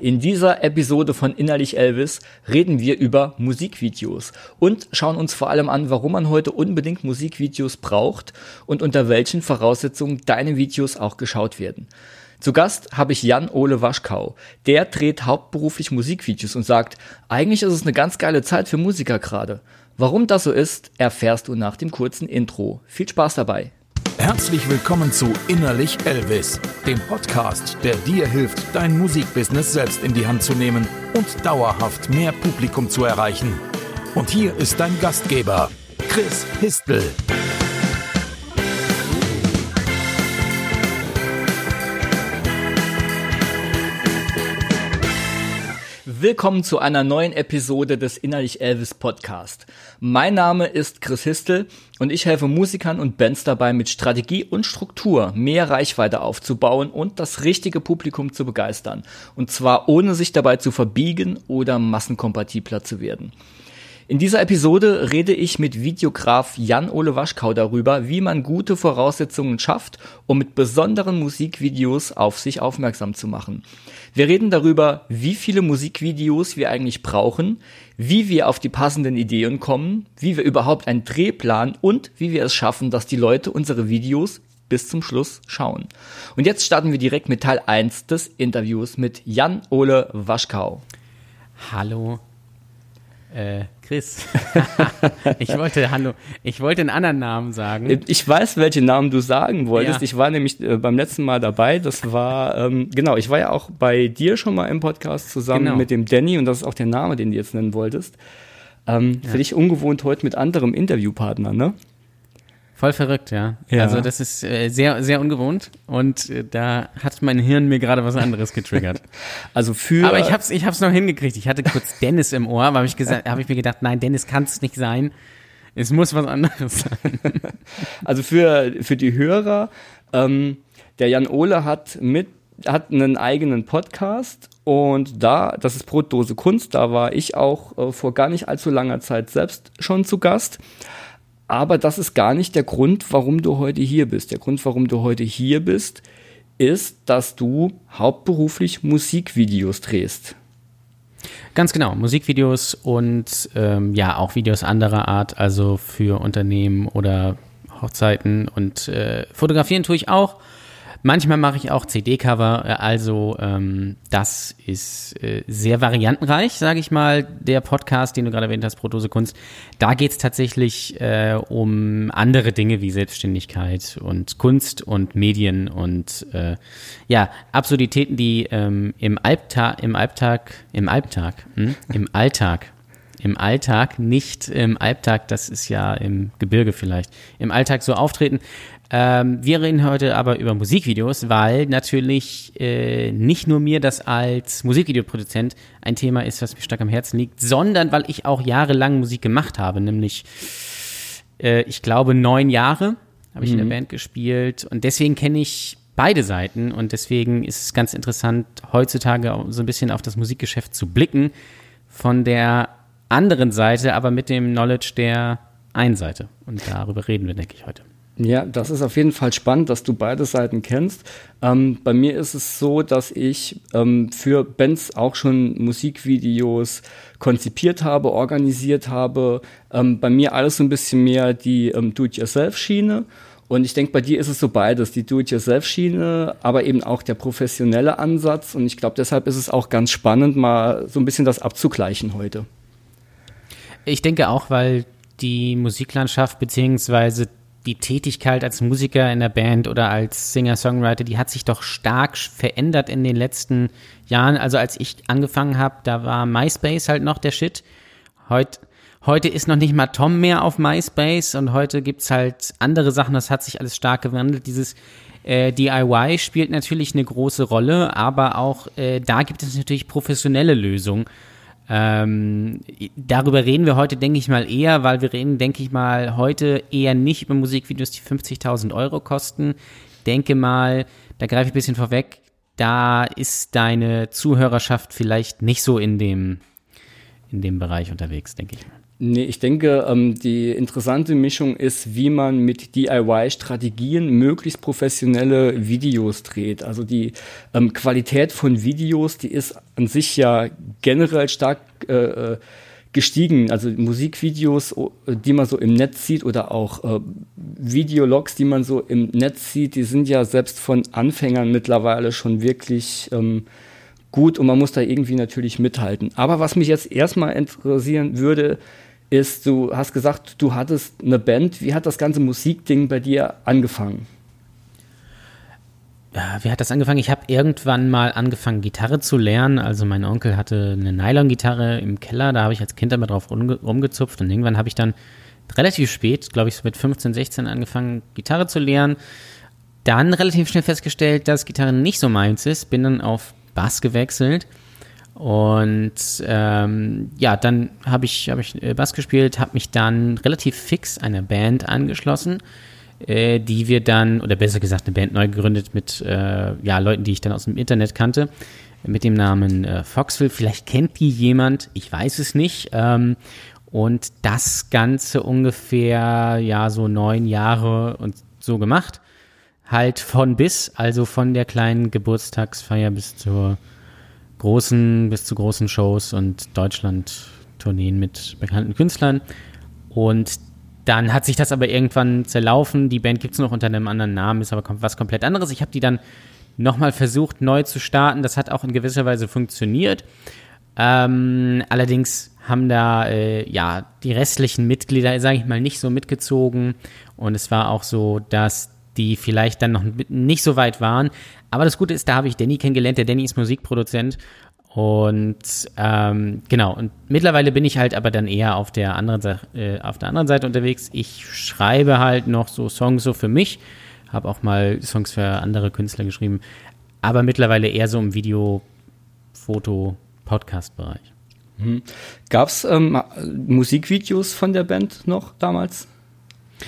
In dieser Episode von Innerlich Elvis reden wir über Musikvideos und schauen uns vor allem an, warum man heute unbedingt Musikvideos braucht und unter welchen Voraussetzungen deine Videos auch geschaut werden. Zu Gast habe ich Jan Ole Waschkau. Der dreht hauptberuflich Musikvideos und sagt, eigentlich ist es eine ganz geile Zeit für Musiker gerade. Warum das so ist, erfährst du nach dem kurzen Intro. Viel Spaß dabei. Herzlich willkommen zu Innerlich Elvis, dem Podcast, der dir hilft, dein Musikbusiness selbst in die Hand zu nehmen und dauerhaft mehr Publikum zu erreichen. Und hier ist dein Gastgeber, Chris Histel. Willkommen zu einer neuen Episode des Innerlich Elvis Podcast. Mein Name ist Chris Histel und ich helfe Musikern und Bands dabei, mit Strategie und Struktur mehr Reichweite aufzubauen und das richtige Publikum zu begeistern. Und zwar ohne sich dabei zu verbiegen oder massenkompatibler zu werden. In dieser Episode rede ich mit Videograf Jan-Ole Waschkau darüber, wie man gute Voraussetzungen schafft, um mit besonderen Musikvideos auf sich aufmerksam zu machen. Wir reden darüber, wie viele Musikvideos wir eigentlich brauchen, wie wir auf die passenden Ideen kommen, wie wir überhaupt einen Dreh planen und wie wir es schaffen, dass die Leute unsere Videos bis zum Schluss schauen. Und jetzt starten wir direkt mit Teil 1 des Interviews mit Jan-Ole Waschkau. Hallo, äh, Chris. ich wollte, hallo, ich wollte einen anderen Namen sagen. Ich weiß, welchen Namen du sagen wolltest. Ja. Ich war nämlich äh, beim letzten Mal dabei. Das war, ähm, genau, ich war ja auch bei dir schon mal im Podcast zusammen genau. mit dem Danny und das ist auch der Name, den du jetzt nennen wolltest. Ähm, ja. Für dich ungewohnt heute mit anderem Interviewpartner, ne? Voll verrückt, ja. ja. Also das ist äh, sehr, sehr ungewohnt und äh, da hat mein Hirn mir gerade was anderes getriggert. also für. Aber ich hab's, ich hab's noch hingekriegt. Ich hatte kurz Dennis im Ohr, aber habe ich gesagt, habe ich mir gedacht, nein, Dennis kann es nicht sein. Es muss was anderes sein. also für für die Hörer, ähm, der Jan Ole hat mit hat einen eigenen Podcast und da, das ist Brotdose Kunst, da war ich auch äh, vor gar nicht allzu langer Zeit selbst schon zu Gast. Aber das ist gar nicht der Grund, warum du heute hier bist. Der Grund, warum du heute hier bist, ist, dass du hauptberuflich Musikvideos drehst. Ganz genau, Musikvideos und ähm, ja, auch Videos anderer Art, also für Unternehmen oder Hochzeiten und äh, fotografieren tue ich auch. Manchmal mache ich auch CD-Cover, äh, also ähm, das ist äh, sehr variantenreich, sage ich mal. Der Podcast, den du gerade erwähnt hast, Protose Kunst, da geht es tatsächlich äh, um andere Dinge wie Selbstständigkeit und Kunst und Medien und äh, ja, Absurditäten, die ähm, im, Albtag, im Albtag, im Albtag, hm? im Alltag im Alltag, nicht im Albtag, das ist ja im Gebirge vielleicht, im Alltag so auftreten. Ähm, wir reden heute aber über Musikvideos, weil natürlich äh, nicht nur mir das als Musikvideoproduzent ein Thema ist, was mir stark am Herzen liegt, sondern weil ich auch jahrelang Musik gemacht habe, nämlich äh, ich glaube neun Jahre habe ich mhm. in der mhm. Band gespielt und deswegen kenne ich beide Seiten und deswegen ist es ganz interessant, heutzutage so ein bisschen auf das Musikgeschäft zu blicken von der anderen Seite, aber mit dem Knowledge der einen Seite. Und darüber reden wir, denke ich, heute. Ja, das ist auf jeden Fall spannend, dass du beide Seiten kennst. Ähm, bei mir ist es so, dass ich ähm, für Bands auch schon Musikvideos konzipiert habe, organisiert habe. Ähm, bei mir alles so ein bisschen mehr die ähm, Do-it-yourself-Schiene. Und ich denke, bei dir ist es so beides, die Do-it-yourself-Schiene, aber eben auch der professionelle Ansatz. Und ich glaube, deshalb ist es auch ganz spannend, mal so ein bisschen das abzugleichen heute. Ich denke auch, weil die Musiklandschaft beziehungsweise die Tätigkeit als Musiker in der Band oder als Singer-Songwriter, die hat sich doch stark verändert in den letzten Jahren. Also als ich angefangen habe, da war MySpace halt noch der Shit. Heut, heute ist noch nicht mal Tom mehr auf MySpace und heute gibt's halt andere Sachen, das hat sich alles stark gewandelt. Dieses äh, DIY spielt natürlich eine große Rolle, aber auch äh, da gibt es natürlich professionelle Lösungen. Ähm, darüber reden wir heute, denke ich mal, eher, weil wir reden, denke ich mal, heute eher nicht über Musikvideos, die 50.000 Euro kosten. Denke mal, da greife ich ein bisschen vorweg, da ist deine Zuhörerschaft vielleicht nicht so in dem, in dem Bereich unterwegs, denke ich mal. Nee, ich denke, ähm, die interessante Mischung ist, wie man mit DIY-Strategien möglichst professionelle Videos dreht. Also die ähm, Qualität von Videos, die ist an sich ja generell stark äh, äh gestiegen. Also Musikvideos, die man so im Netz sieht oder auch äh, Videologs, die man so im Netz sieht, die sind ja selbst von Anfängern mittlerweile schon wirklich ähm, gut und man muss da irgendwie natürlich mithalten. Aber was mich jetzt erstmal interessieren würde, ist, du hast gesagt, du hattest eine Band. Wie hat das ganze Musikding bei dir angefangen? Ja, wie hat das angefangen? Ich habe irgendwann mal angefangen, Gitarre zu lernen. Also mein Onkel hatte eine Nylon-Gitarre im Keller, da habe ich als Kind immer drauf rumgezupft und irgendwann habe ich dann relativ spät, glaube ich so mit 15, 16 angefangen, Gitarre zu lernen. Dann relativ schnell festgestellt, dass Gitarre nicht so meins ist, bin dann auf Bass gewechselt und ähm, ja, dann habe ich, hab ich äh, Bass gespielt, habe mich dann relativ fix einer Band angeschlossen, äh, die wir dann, oder besser gesagt, eine Band neu gegründet mit äh, ja, Leuten, die ich dann aus dem Internet kannte, mit dem Namen äh, Foxville. Vielleicht kennt die jemand, ich weiß es nicht. Ähm, und das Ganze ungefähr, ja, so neun Jahre und so gemacht. Halt von bis, also von der kleinen Geburtstagsfeier bis zur großen, bis zu großen Shows und Deutschland-Tourneen mit bekannten Künstlern. Und dann hat sich das aber irgendwann zerlaufen. Die Band gibt es noch unter einem anderen Namen, ist aber was komplett anderes. Ich habe die dann nochmal versucht, neu zu starten. Das hat auch in gewisser Weise funktioniert. Ähm, allerdings haben da äh, ja die restlichen Mitglieder, sage ich mal, nicht so mitgezogen. Und es war auch so, dass die vielleicht dann noch nicht so weit waren. Aber das Gute ist, da habe ich Danny kennengelernt. Der Danny ist Musikproduzent. Und ähm, genau, und mittlerweile bin ich halt aber dann eher auf der anderen, äh, auf der anderen Seite unterwegs. Ich schreibe halt noch so Songs so für mich, habe auch mal Songs für andere Künstler geschrieben, aber mittlerweile eher so im Video, Foto, Podcast-Bereich. Mhm. Gab es ähm, Musikvideos von der Band noch damals?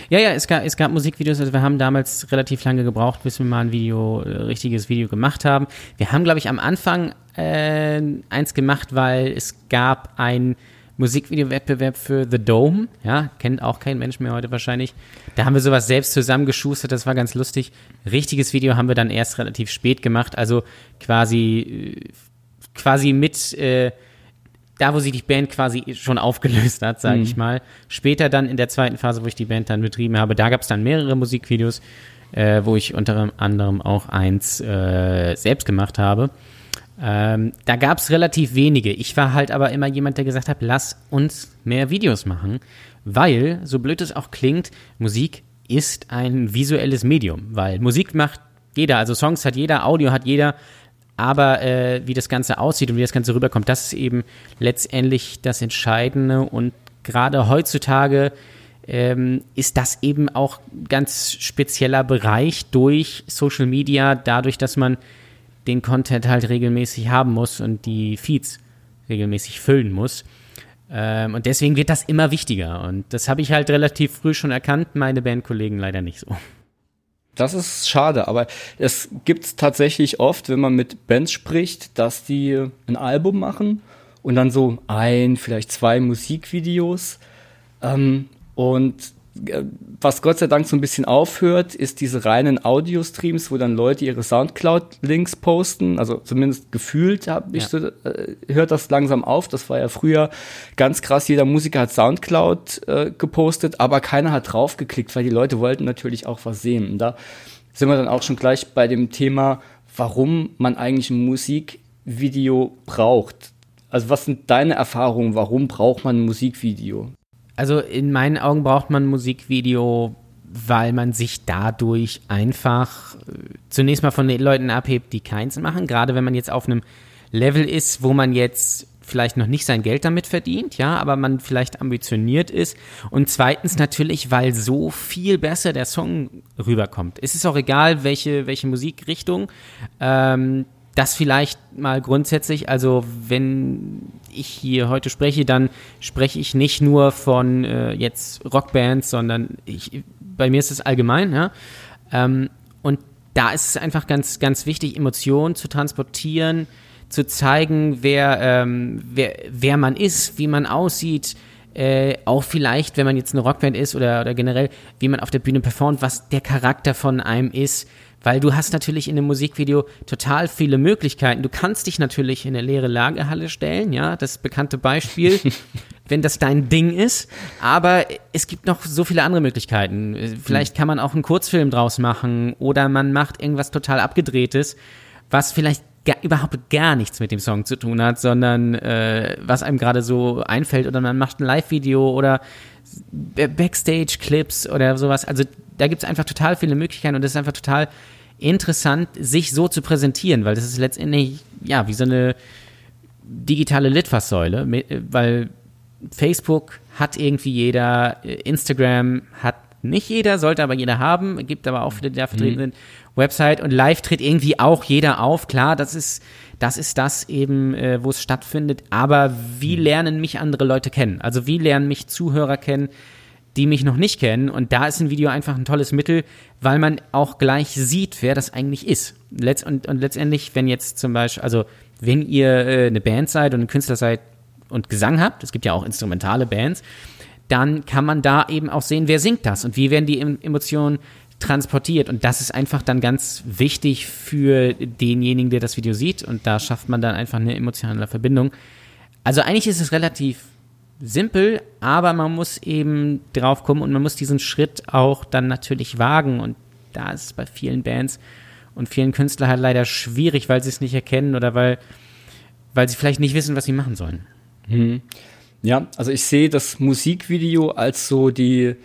Ja, ja, es gab, es gab Musikvideos, also wir haben damals relativ lange gebraucht, bis wir mal ein Video, äh, richtiges Video gemacht haben. Wir haben, glaube ich, am Anfang äh, eins gemacht, weil es gab ein Musikvideo-Wettbewerb für The Dome, ja, kennt auch kein Mensch mehr heute wahrscheinlich. Da haben wir sowas selbst zusammengeschustert, das war ganz lustig. Richtiges Video haben wir dann erst relativ spät gemacht, also quasi, äh, quasi mit, äh, da, wo sich die Band quasi schon aufgelöst hat, sage mhm. ich mal. Später dann in der zweiten Phase, wo ich die Band dann betrieben habe, da gab es dann mehrere Musikvideos, äh, wo ich unter anderem auch eins äh, selbst gemacht habe. Ähm, da gab es relativ wenige. Ich war halt aber immer jemand, der gesagt hat, lass uns mehr Videos machen, weil, so blöd es auch klingt, Musik ist ein visuelles Medium, weil Musik macht jeder, also Songs hat jeder, Audio hat jeder, aber äh, wie das Ganze aussieht und wie das Ganze rüberkommt, das ist eben letztendlich das Entscheidende. Und gerade heutzutage ähm, ist das eben auch ganz spezieller Bereich durch Social Media, dadurch, dass man den Content halt regelmäßig haben muss und die Feeds regelmäßig füllen muss. Ähm, und deswegen wird das immer wichtiger. Und das habe ich halt relativ früh schon erkannt, meine Bandkollegen leider nicht so. Das ist schade, aber es gibt tatsächlich oft, wenn man mit Bands spricht, dass die ein Album machen und dann so ein, vielleicht zwei Musikvideos. Ähm, und was Gott sei Dank so ein bisschen aufhört, ist diese reinen Audio-Streams, wo dann Leute ihre Soundcloud-Links posten. Also zumindest gefühlt habe ich ja. so, äh, hört das langsam auf. Das war ja früher ganz krass. Jeder Musiker hat Soundcloud äh, gepostet, aber keiner hat draufgeklickt, weil die Leute wollten natürlich auch was sehen. Und da sind wir dann auch schon gleich bei dem Thema, warum man eigentlich ein Musikvideo braucht. Also was sind deine Erfahrungen? Warum braucht man ein Musikvideo? Also in meinen Augen braucht man ein Musikvideo, weil man sich dadurch einfach äh, zunächst mal von den Leuten abhebt, die keins machen. Gerade wenn man jetzt auf einem Level ist, wo man jetzt vielleicht noch nicht sein Geld damit verdient, ja, aber man vielleicht ambitioniert ist. Und zweitens natürlich, weil so viel besser der Song rüberkommt. Es ist auch egal, welche, welche Musikrichtung. Ähm, das vielleicht mal grundsätzlich, also wenn ich hier heute spreche, dann spreche ich nicht nur von äh, jetzt Rockbands, sondern ich, bei mir ist es allgemein, ja. Ähm, und da ist es einfach ganz, ganz wichtig, Emotionen zu transportieren, zu zeigen, wer, ähm, wer, wer man ist, wie man aussieht, äh, auch vielleicht, wenn man jetzt eine Rockband ist oder, oder generell, wie man auf der Bühne performt, was der Charakter von einem ist. Weil du hast natürlich in einem Musikvideo total viele Möglichkeiten. Du kannst dich natürlich in eine leere Lagerhalle stellen, ja, das bekannte Beispiel, wenn das dein Ding ist. Aber es gibt noch so viele andere Möglichkeiten. Vielleicht kann man auch einen Kurzfilm draus machen oder man macht irgendwas total abgedrehtes, was vielleicht gar, überhaupt gar nichts mit dem Song zu tun hat, sondern äh, was einem gerade so einfällt oder man macht ein Live-Video oder Backstage-Clips oder sowas. Also da gibt es einfach total viele Möglichkeiten und es ist einfach total interessant, sich so zu präsentieren, weil das ist letztendlich, ja, wie so eine digitale Litfaßsäule, weil Facebook hat irgendwie jeder, Instagram hat nicht jeder, sollte aber jeder haben, gibt aber auch viele, die da vertreten mhm. sind. Website und live tritt irgendwie auch jeder auf. Klar, das ist das, ist das eben, äh, wo es stattfindet. Aber wie mhm. lernen mich andere Leute kennen? Also wie lernen mich Zuhörer kennen, die mich noch nicht kennen? Und da ist ein Video einfach ein tolles Mittel, weil man auch gleich sieht, wer das eigentlich ist. Letzt und, und letztendlich, wenn jetzt zum Beispiel, also wenn ihr äh, eine Band seid und ein Künstler seid und Gesang habt, es gibt ja auch instrumentale Bands, dann kann man da eben auch sehen, wer singt das und wie werden die Emotionen transportiert. Und das ist einfach dann ganz wichtig für denjenigen, der das Video sieht. Und da schafft man dann einfach eine emotionale Verbindung. Also eigentlich ist es relativ simpel, aber man muss eben drauf kommen und man muss diesen Schritt auch dann natürlich wagen. Und da ist es bei vielen Bands und vielen Künstlern halt leider schwierig, weil sie es nicht erkennen oder weil, weil sie vielleicht nicht wissen, was sie machen sollen. Mhm. Ja, also ich sehe das Musikvideo als so die,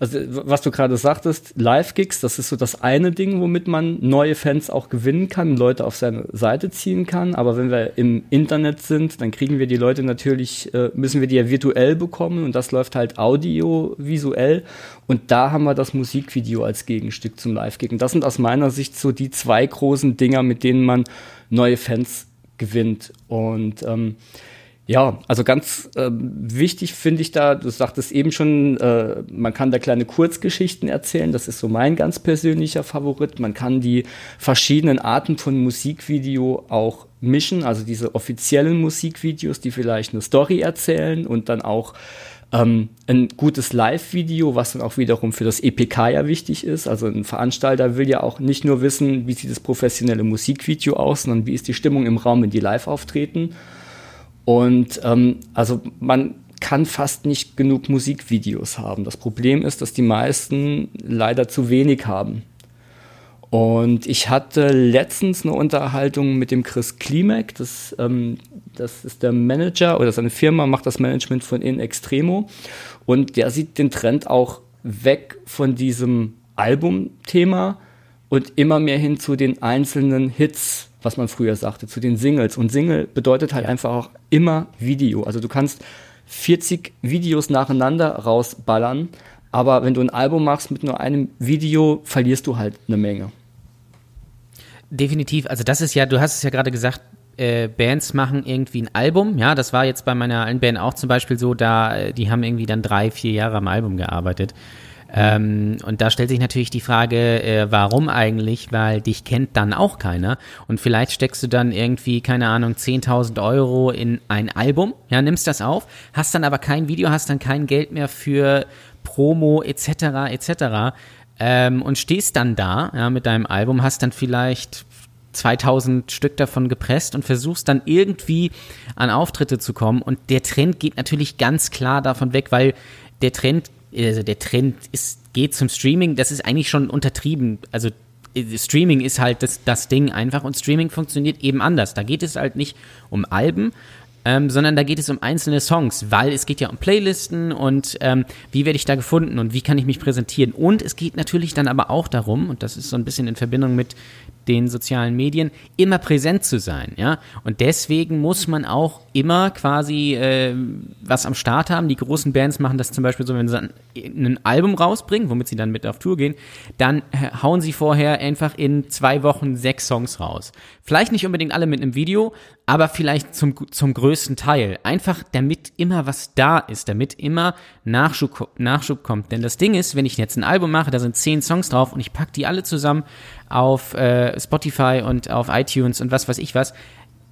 also was du gerade sagtest, Live-Gigs, das ist so das eine Ding, womit man neue Fans auch gewinnen kann, Leute auf seine Seite ziehen kann. Aber wenn wir im Internet sind, dann kriegen wir die Leute natürlich, äh, müssen wir die ja virtuell bekommen und das läuft halt audiovisuell. Und da haben wir das Musikvideo als Gegenstück zum Live-Gig. Und das sind aus meiner Sicht so die zwei großen Dinger, mit denen man neue Fans gewinnt. Und ähm, ja, also ganz äh, wichtig finde ich da, du sagtest eben schon, äh, man kann da kleine Kurzgeschichten erzählen, das ist so mein ganz persönlicher Favorit. Man kann die verschiedenen Arten von Musikvideo auch mischen, also diese offiziellen Musikvideos, die vielleicht eine Story erzählen und dann auch ähm, ein gutes Live-Video, was dann auch wiederum für das EPK ja wichtig ist. Also ein Veranstalter will ja auch nicht nur wissen, wie sieht das professionelle Musikvideo aus, sondern wie ist die Stimmung im Raum, wenn die live auftreten. Und ähm, also man kann fast nicht genug Musikvideos haben. Das Problem ist, dass die meisten leider zu wenig haben. Und ich hatte letztens eine Unterhaltung mit dem Chris Klimek, das, ähm, das ist der Manager oder seine Firma macht das Management von In Extremo. Und der sieht den Trend auch weg von diesem Albumthema und immer mehr hin zu den einzelnen Hits was man früher sagte, zu den Singles. Und Single bedeutet halt ja. einfach auch immer Video. Also du kannst 40 Videos nacheinander rausballern, aber wenn du ein Album machst mit nur einem Video, verlierst du halt eine Menge. Definitiv. Also das ist ja, du hast es ja gerade gesagt, äh, Bands machen irgendwie ein Album. Ja, das war jetzt bei meiner alten Band auch zum Beispiel so, da, äh, die haben irgendwie dann drei, vier Jahre am Album gearbeitet. Ähm, und da stellt sich natürlich die Frage, äh, warum eigentlich? Weil dich kennt dann auch keiner. Und vielleicht steckst du dann irgendwie, keine Ahnung, 10.000 Euro in ein Album, ja, nimmst das auf, hast dann aber kein Video, hast dann kein Geld mehr für Promo etc. etc. Ähm, und stehst dann da ja, mit deinem Album, hast dann vielleicht 2000 Stück davon gepresst und versuchst dann irgendwie an Auftritte zu kommen. Und der Trend geht natürlich ganz klar davon weg, weil der Trend also der Trend ist, geht zum Streaming, das ist eigentlich schon untertrieben. Also äh, Streaming ist halt das, das Ding einfach und Streaming funktioniert eben anders. Da geht es halt nicht um Alben, ähm, sondern da geht es um einzelne Songs, weil es geht ja um Playlisten und ähm, wie werde ich da gefunden und wie kann ich mich präsentieren. Und es geht natürlich dann aber auch darum, und das ist so ein bisschen in Verbindung mit den sozialen Medien, immer präsent zu sein, ja. Und deswegen muss man auch immer quasi äh, was am Start haben. Die großen Bands machen das zum Beispiel so, wenn sie ein Album rausbringen, womit sie dann mit auf Tour gehen, dann hauen sie vorher einfach in zwei Wochen sechs Songs raus. Vielleicht nicht unbedingt alle mit einem Video, aber vielleicht zum, zum größten Teil. Einfach damit immer was da ist, damit immer Nachschub, Nachschub kommt. Denn das Ding ist, wenn ich jetzt ein Album mache, da sind zehn Songs drauf und ich pack die alle zusammen auf äh, Spotify und auf iTunes und was weiß ich was,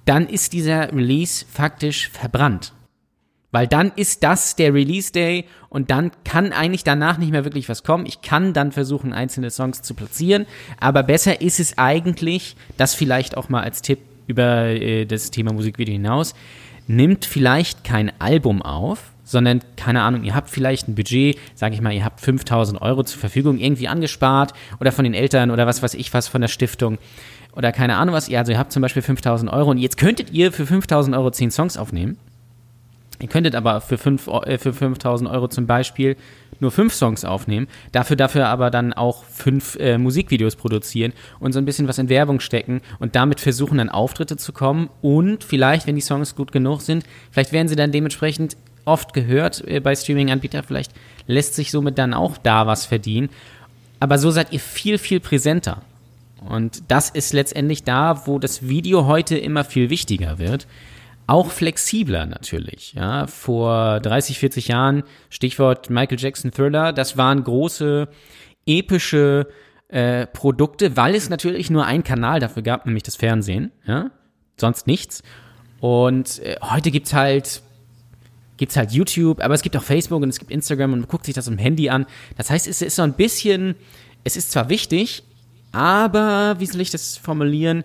dann ist dieser Release faktisch verbrannt. Weil dann ist das der Release Day und dann kann eigentlich danach nicht mehr wirklich was kommen. Ich kann dann versuchen, einzelne Songs zu platzieren, aber besser ist es eigentlich, das vielleicht auch mal als Tipp über äh, das Thema Musikvideo hinaus, nimmt vielleicht kein Album auf, sondern keine Ahnung, ihr habt vielleicht ein Budget, sage ich mal, ihr habt 5000 Euro zur Verfügung irgendwie angespart oder von den Eltern oder was weiß ich was von der Stiftung oder keine Ahnung was. Also ihr habt zum Beispiel 5000 Euro und jetzt könntet ihr für 5000 Euro 10 Songs aufnehmen Ihr könntet aber für, 5, äh, für 5000 Euro zum Beispiel nur fünf Songs aufnehmen, dafür dafür aber dann auch fünf äh, Musikvideos produzieren und so ein bisschen was in Werbung stecken und damit versuchen dann Auftritte zu kommen und vielleicht, wenn die Songs gut genug sind, vielleicht werden sie dann dementsprechend oft gehört äh, bei Streaming-Anbietern, vielleicht lässt sich somit dann auch da was verdienen. Aber so seid ihr viel, viel präsenter. Und das ist letztendlich da, wo das Video heute immer viel wichtiger wird auch flexibler natürlich. Ja, vor 30, 40 Jahren, Stichwort Michael Jackson Thriller, das waren große epische äh, Produkte, weil es natürlich nur einen Kanal dafür gab, nämlich das Fernsehen. Ja, sonst nichts. Und äh, heute gibt's halt gibt's halt YouTube, aber es gibt auch Facebook und es gibt Instagram und man guckt sich das im Handy an. Das heißt, es ist so ein bisschen, es ist zwar wichtig, aber wie soll ich das formulieren?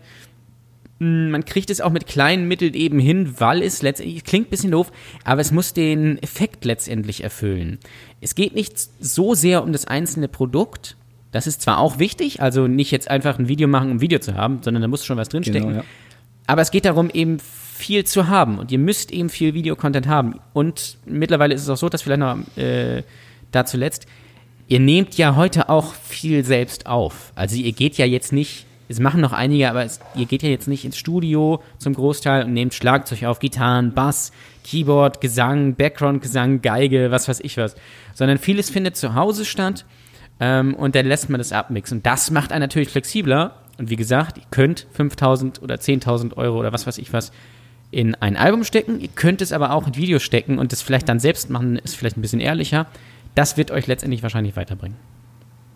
Hm, man kriegt es auch mit kleinen Mitteln eben hin, weil es letztendlich, klingt ein bisschen doof, aber es muss den Effekt letztendlich erfüllen. Es geht nicht so sehr um das einzelne Produkt. Das ist zwar auch wichtig, also nicht jetzt einfach ein Video machen, um ein Video zu haben, sondern da muss schon was drinstecken. Genau, ja. Aber es geht darum, eben viel zu haben und ihr müsst eben viel Videocontent haben. Und mittlerweile ist es auch so, dass vielleicht noch äh, da zuletzt, ihr nehmt ja heute auch viel selbst auf. Also ihr geht ja jetzt nicht es machen noch einige, aber es, ihr geht ja jetzt nicht ins Studio zum Großteil und nehmt Schlagzeug auf, Gitarren, Bass, Keyboard, Gesang, Background-Gesang, Geige, was weiß ich was, sondern vieles findet zu Hause statt ähm, und dann lässt man das abmixen. Und das macht einen natürlich flexibler und wie gesagt, ihr könnt 5.000 oder 10.000 Euro oder was weiß ich was in ein Album stecken, ihr könnt es aber auch in Videos stecken und das vielleicht dann selbst machen, ist vielleicht ein bisschen ehrlicher. Das wird euch letztendlich wahrscheinlich weiterbringen.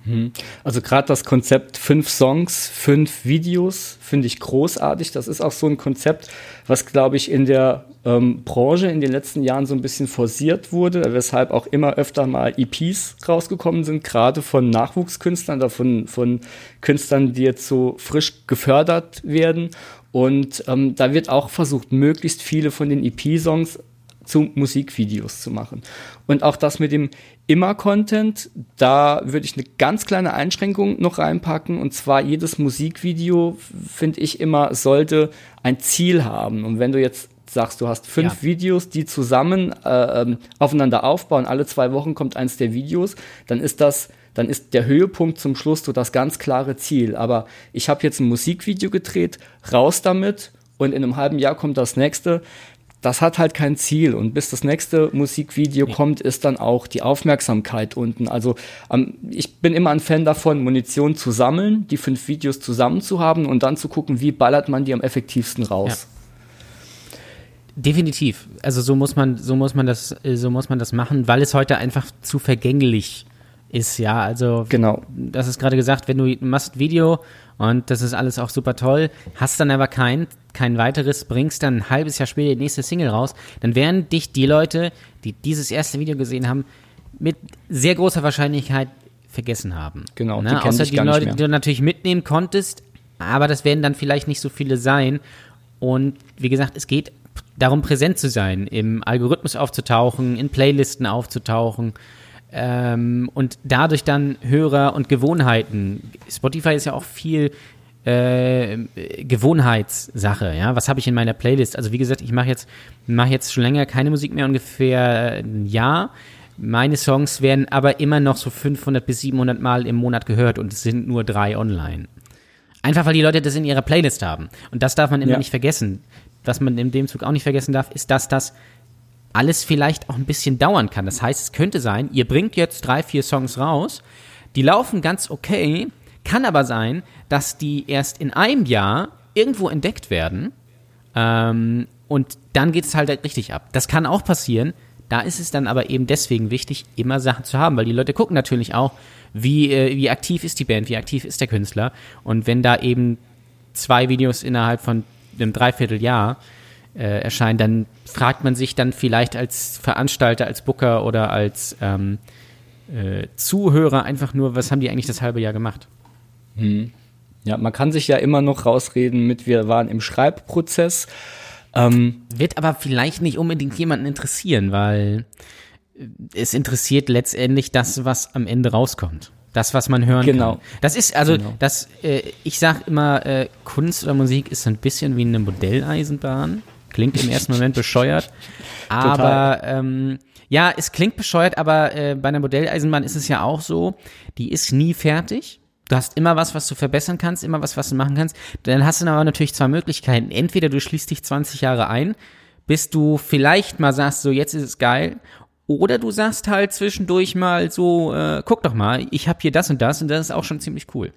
Mhm. Also gerade das Konzept fünf Songs, fünf Videos finde ich großartig. Das ist auch so ein Konzept, was glaube ich in der ähm, Branche in den letzten Jahren so ein bisschen forciert wurde, weshalb auch immer öfter mal EPs rausgekommen sind, gerade von Nachwuchskünstlern, davon von Künstlern, die jetzt so frisch gefördert werden. Und ähm, da wird auch versucht, möglichst viele von den EP-Songs zu Musikvideos zu machen. Und auch das mit dem Immer-Content, da würde ich eine ganz kleine Einschränkung noch reinpacken. Und zwar jedes Musikvideo, finde ich immer, sollte ein Ziel haben. Und wenn du jetzt sagst, du hast fünf ja. Videos, die zusammen äh, ähm, aufeinander aufbauen, alle zwei Wochen kommt eins der Videos, dann ist das dann ist der Höhepunkt zum Schluss so das ganz klare Ziel. Aber ich habe jetzt ein Musikvideo gedreht, raus damit und in einem halben Jahr kommt das nächste das hat halt kein Ziel. Und bis das nächste Musikvideo nee. kommt, ist dann auch die Aufmerksamkeit unten. Also ähm, ich bin immer ein Fan davon, Munition zu sammeln, die fünf Videos zusammen zu haben und dann zu gucken, wie ballert man die am effektivsten raus. Ja. Definitiv. Also so muss man, so muss man das, so muss man das machen, weil es heute einfach zu vergänglich ist, ja. Also genau. Das ist gerade gesagt, wenn du machst Video und das ist alles auch super toll, hast dann aber kein, kein weiteres, bringst dann ein halbes Jahr später die nächste Single raus, dann werden dich die Leute, die dieses erste Video gesehen haben, mit sehr großer Wahrscheinlichkeit vergessen haben. Genau, ne? die Außer die Leute, die du natürlich mitnehmen konntest, aber das werden dann vielleicht nicht so viele sein. Und wie gesagt, es geht darum, präsent zu sein, im Algorithmus aufzutauchen, in Playlisten aufzutauchen ähm, und dadurch dann Hörer und Gewohnheiten. Spotify ist ja auch viel äh, Gewohnheitssache, ja. Was habe ich in meiner Playlist? Also wie gesagt, ich mache jetzt, mache jetzt schon länger keine Musik mehr, ungefähr ein Jahr. Meine Songs werden aber immer noch so 500 bis 700 Mal im Monat gehört und es sind nur drei online. Einfach weil die Leute das in ihrer Playlist haben. Und das darf man immer ja. nicht vergessen. Was man in dem Zug auch nicht vergessen darf, ist, dass das alles vielleicht auch ein bisschen dauern kann. Das heißt, es könnte sein, ihr bringt jetzt drei, vier Songs raus, die laufen ganz okay, kann aber sein, dass die erst in einem Jahr irgendwo entdeckt werden ähm, und dann geht es halt richtig ab. Das kann auch passieren. Da ist es dann aber eben deswegen wichtig, immer Sachen zu haben, weil die Leute gucken natürlich auch, wie, äh, wie aktiv ist die Band, wie aktiv ist der Künstler. Und wenn da eben zwei Videos innerhalb von einem Dreivierteljahr äh, erscheinen, dann fragt man sich dann vielleicht als Veranstalter, als Booker oder als ähm, äh, Zuhörer einfach nur, was haben die eigentlich das halbe Jahr gemacht? Hm. Ja, man kann sich ja immer noch rausreden mit, wir waren im Schreibprozess. Ähm, Wird aber vielleicht nicht unbedingt jemanden interessieren, weil es interessiert letztendlich das, was am Ende rauskommt. Das, was man hören genau. kann. Das ist, also, Genau. das, äh, ich sag immer, äh, Kunst oder Musik ist so ein bisschen wie eine Modelleisenbahn. Klingt im ersten Moment bescheuert. Aber, ähm, ja, es klingt bescheuert, aber äh, bei einer Modelleisenbahn ist es ja auch so, die ist nie fertig. Du hast immer was, was du verbessern kannst, immer was, was du machen kannst. Dann hast du aber natürlich zwei Möglichkeiten. Entweder du schließt dich 20 Jahre ein, bis du vielleicht mal sagst, so jetzt ist es geil, oder du sagst halt zwischendurch mal so, äh, guck doch mal, ich habe hier das und das und das ist auch schon ziemlich cool.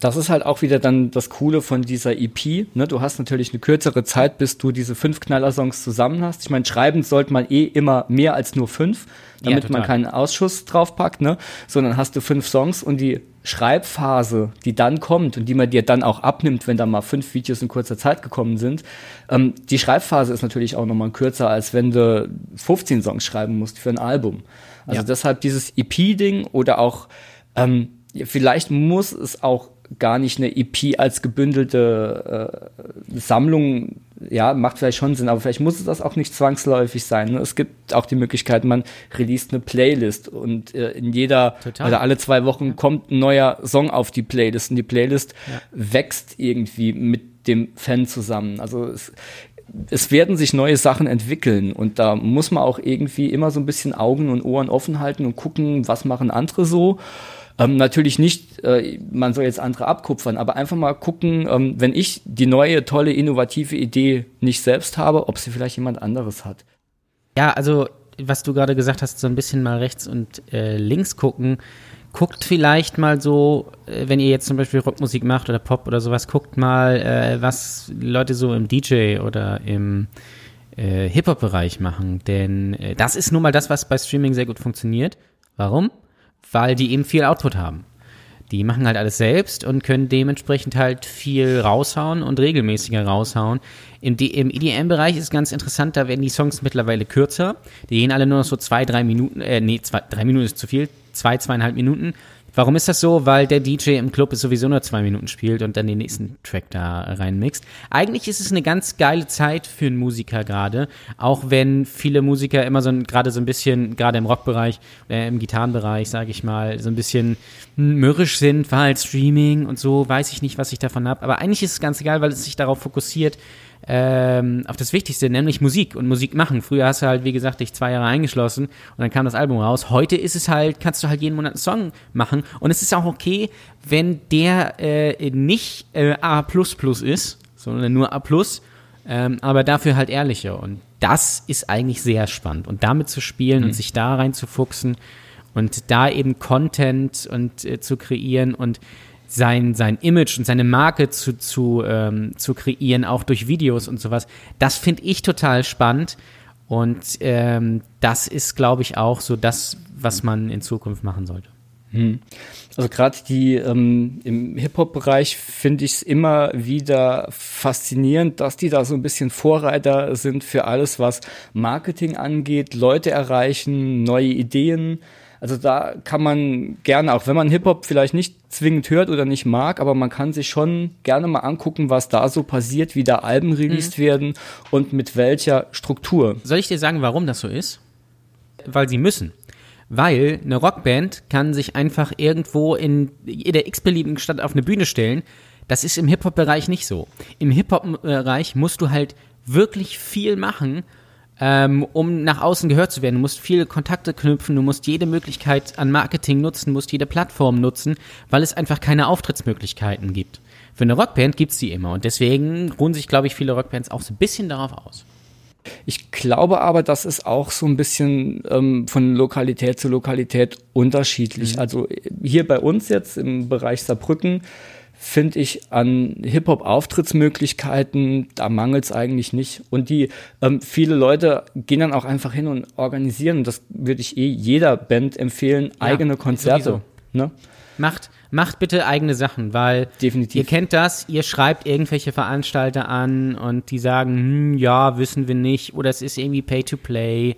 Das ist halt auch wieder dann das Coole von dieser EP. Ne? Du hast natürlich eine kürzere Zeit, bis du diese fünf Knallersongs zusammen hast. Ich meine, schreiben sollte man eh immer mehr als nur fünf, Ja, damit total. man keinen Ausschuss draufpackt, ne? Sondern hast du fünf Songs und die Schreibphase, die dann kommt und die man dir dann auch abnimmt, wenn da mal fünf Videos in kurzer Zeit gekommen sind, ähm, die Schreibphase ist natürlich auch nochmal kürzer, als wenn du 15 Songs schreiben musst für ein Album. Also Ja. deshalb dieses EP-Ding oder auch ähm, ja, vielleicht muss es auch gar nicht eine EP als gebündelte äh, Sammlung, ja, macht vielleicht schon Sinn, aber vielleicht muss es das auch nicht zwangsläufig sein. Ne? Es gibt auch die Möglichkeit, man releast eine Playlist und äh, in jeder Total. oder alle zwei Wochen kommt ein neuer Song auf die Playlist und die Playlist wächst irgendwie mit dem Fan zusammen. Also es, es werden sich neue Sachen entwickeln und da muss man auch irgendwie immer so ein bisschen Augen und Ohren offen halten und gucken, was machen andere so. Ähm, natürlich nicht, äh, man soll jetzt andere abkupfern, aber einfach mal gucken, ähm, wenn ich die neue, tolle, innovative Idee nicht selbst habe, ob sie vielleicht jemand anderes hat. Ja, also was du gerade gesagt hast, so ein bisschen mal rechts und äh, links gucken. Guckt vielleicht mal so, äh, wenn ihr jetzt zum Beispiel Rockmusik macht oder Pop oder sowas, guckt mal, äh, was Leute so im DJ oder im äh, Hip-Hop-Bereich machen. Denn äh, das ist nun mal das, was bei Streaming sehr gut funktioniert. Warum? Weil die eben viel Output haben. Die machen halt alles selbst und können dementsprechend halt viel raushauen und regelmäßiger raushauen. Im, im EDM-Bereich ist ganz interessant, da werden die Songs mittlerweile kürzer. Die gehen alle nur noch so zwei, drei Minuten, äh, nee, zwei, drei Minuten ist zu viel, zwei, zweieinhalb Minuten. Warum ist das so? Weil der DJ im Club es sowieso nur zwei Minuten spielt und dann den nächsten Track da reinmixt. Eigentlich ist es eine ganz geile Zeit für einen Musiker gerade, auch wenn viele Musiker immer so gerade so ein bisschen, gerade im Rockbereich, äh, im Gitarrenbereich, sage ich mal, so ein bisschen mürrisch sind, weil Streaming und so, weiß ich nicht, was ich davon habe. Aber eigentlich ist es ganz egal, weil es sich darauf fokussiert, ähm, auf das Wichtigste, nämlich Musik und Musik machen. Früher hast du halt, wie gesagt, dich zwei Jahre eingeschlossen und dann kam das Album raus. Heute ist es halt, kannst du halt jeden Monat einen Song machen und es ist auch okay, wenn der äh, nicht äh, A ist, sondern nur A ähm, aber dafür halt ehrlicher und das ist eigentlich sehr spannend und damit zu spielen und sich da reinzufuchsen und da eben Content und äh, zu kreieren und sein, sein Image und seine Marke zu, zu, ähm, zu kreieren, auch durch Videos und sowas. Das finde ich total spannend. Und ähm, das ist, glaube ich, auch so das, was man in Zukunft machen sollte. Also gerade die ähm, im Hip-Hop-Bereich finde ich es immer wieder faszinierend, dass die da so ein bisschen Vorreiter sind für alles, was Marketing angeht, Leute erreichen, neue Ideen. Also da kann man gerne, auch wenn man Hip-Hop vielleicht nicht zwingend hört oder nicht mag, aber man kann sich schon gerne mal angucken, was da so passiert, wie da Alben released werden und mit welcher Struktur. Soll ich dir sagen, warum das so ist? Weil sie müssen. Weil eine Rockband kann sich einfach irgendwo in der x-beliebigen Stadt auf eine Bühne stellen. Das ist im Hip-Hop-Bereich nicht so. Im Hip-Hop-Bereich musst du halt wirklich viel machen, ähm, um nach außen gehört zu werden. Du musst viele Kontakte knüpfen, du musst jede Möglichkeit an Marketing nutzen, musst jede Plattform nutzen, weil es einfach keine Auftrittsmöglichkeiten gibt. Für eine Rockband gibt's die immer und deswegen ruhen sich, glaube ich, viele Rockbands auch so ein bisschen darauf aus. Ich glaube aber, das ist auch so ein bisschen ähm, von Lokalität zu Lokalität unterschiedlich. Also äh, hier bei uns jetzt im Bereich Saarbrücken finde ich an Hip-Hop-Auftrittsmöglichkeiten, da mangelt es eigentlich nicht. Und die ähm, viele Leute gehen dann auch einfach hin und organisieren. Das würde ich eh jeder Band empfehlen, eigene Konzerte. Ne? Macht, macht bitte eigene Sachen, weil Definitiv. ihr kennt das, ihr schreibt irgendwelche Veranstalter an und die sagen, hm, ja, wissen wir nicht, oder es ist irgendwie Pay to Play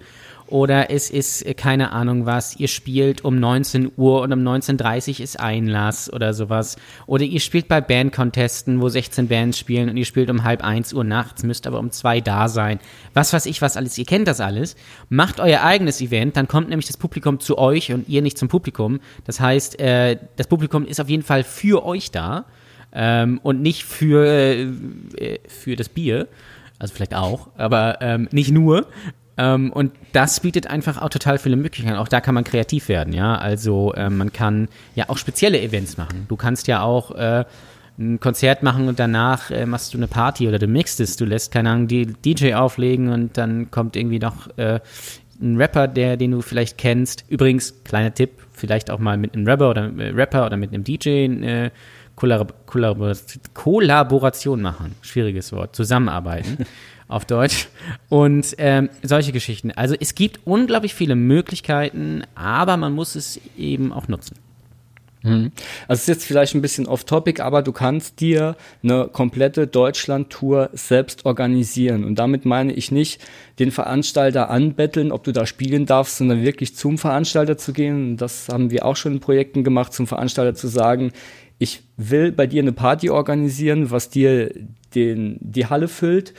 oder es ist äh, keine Ahnung was, ihr spielt um 19 Uhr und um 19.30 Uhr ist Einlass oder sowas. Oder ihr spielt bei Bandcontesten, wo 16 Bands spielen und ihr spielt um halb eins Uhr nachts, müsst aber um zwei da sein. Was weiß ich was alles, ihr kennt das alles. Macht euer eigenes Event, dann kommt nämlich das Publikum zu euch und ihr nicht zum Publikum. Das heißt, äh, das Publikum ist auf jeden Fall für euch da ähm, und nicht für, äh, für das Bier. Also vielleicht auch, aber ähm, nicht nur. Ähm, und das bietet einfach auch total viele Möglichkeiten. Auch da kann man kreativ werden, ja. Also äh, man kann ja auch spezielle Events machen. Du kannst ja auch äh, ein Konzert machen und danach äh, machst du eine Party oder du mixst es. Du lässt, keine Ahnung, die DJ auflegen und dann kommt irgendwie noch äh, ein Rapper, der, den du vielleicht kennst. Übrigens, kleiner Tipp, vielleicht auch mal mit einem Rapper oder, äh, Rapper oder mit einem DJ Kollabor Kollabor Kollaboration machen. Schwieriges Wort. Zusammenarbeiten auf Deutsch. Und ähm, solche Geschichten. Also es gibt unglaublich viele Möglichkeiten, aber man muss es eben auch nutzen. Also es ist jetzt vielleicht ein bisschen off-topic, aber du kannst dir eine komplette Deutschland-Tour selbst organisieren. Und damit meine ich nicht den Veranstalter anbetteln, ob du da spielen darfst, sondern wirklich zum Veranstalter zu gehen. Das haben wir auch schon in Projekten gemacht, zum Veranstalter zu sagen, ich will bei dir eine Party organisieren, was dir den, die Halle füllt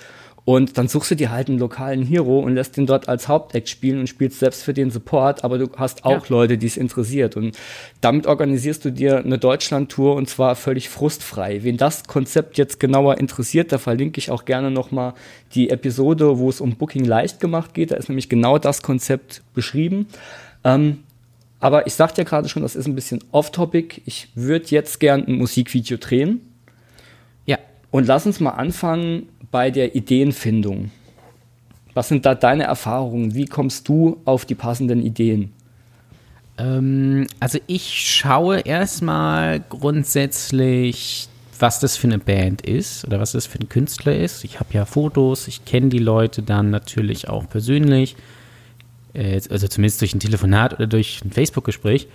und dann suchst du dir halt einen lokalen Hero und lässt den dort als Hauptact spielen und spielst selbst für den Support, aber du hast auch Ja. Leute, die es interessiert. Und damit organisierst du dir eine Deutschland-Tour und zwar völlig frustfrei. Wen das Konzept jetzt genauer interessiert, da verlinke ich auch gerne nochmal die Episode, wo es um Booking leicht gemacht geht. Da ist nämlich genau das Konzept beschrieben. Ähm, aber ich sagte ja gerade schon, das ist ein bisschen off-topic. Ich würde jetzt gern ein Musikvideo drehen. Ja. Und lass uns mal anfangen bei der Ideenfindung. Was sind da deine Erfahrungen? Wie kommst du auf die passenden Ideen? Ähm, also ich schaue erstmal grundsätzlich, was das für eine Band ist oder was das für ein Künstler ist. Ich habe ja Fotos, ich kenne die Leute dann natürlich auch persönlich, äh, also zumindest durch ein Telefonat oder durch ein Facebook-Gespräch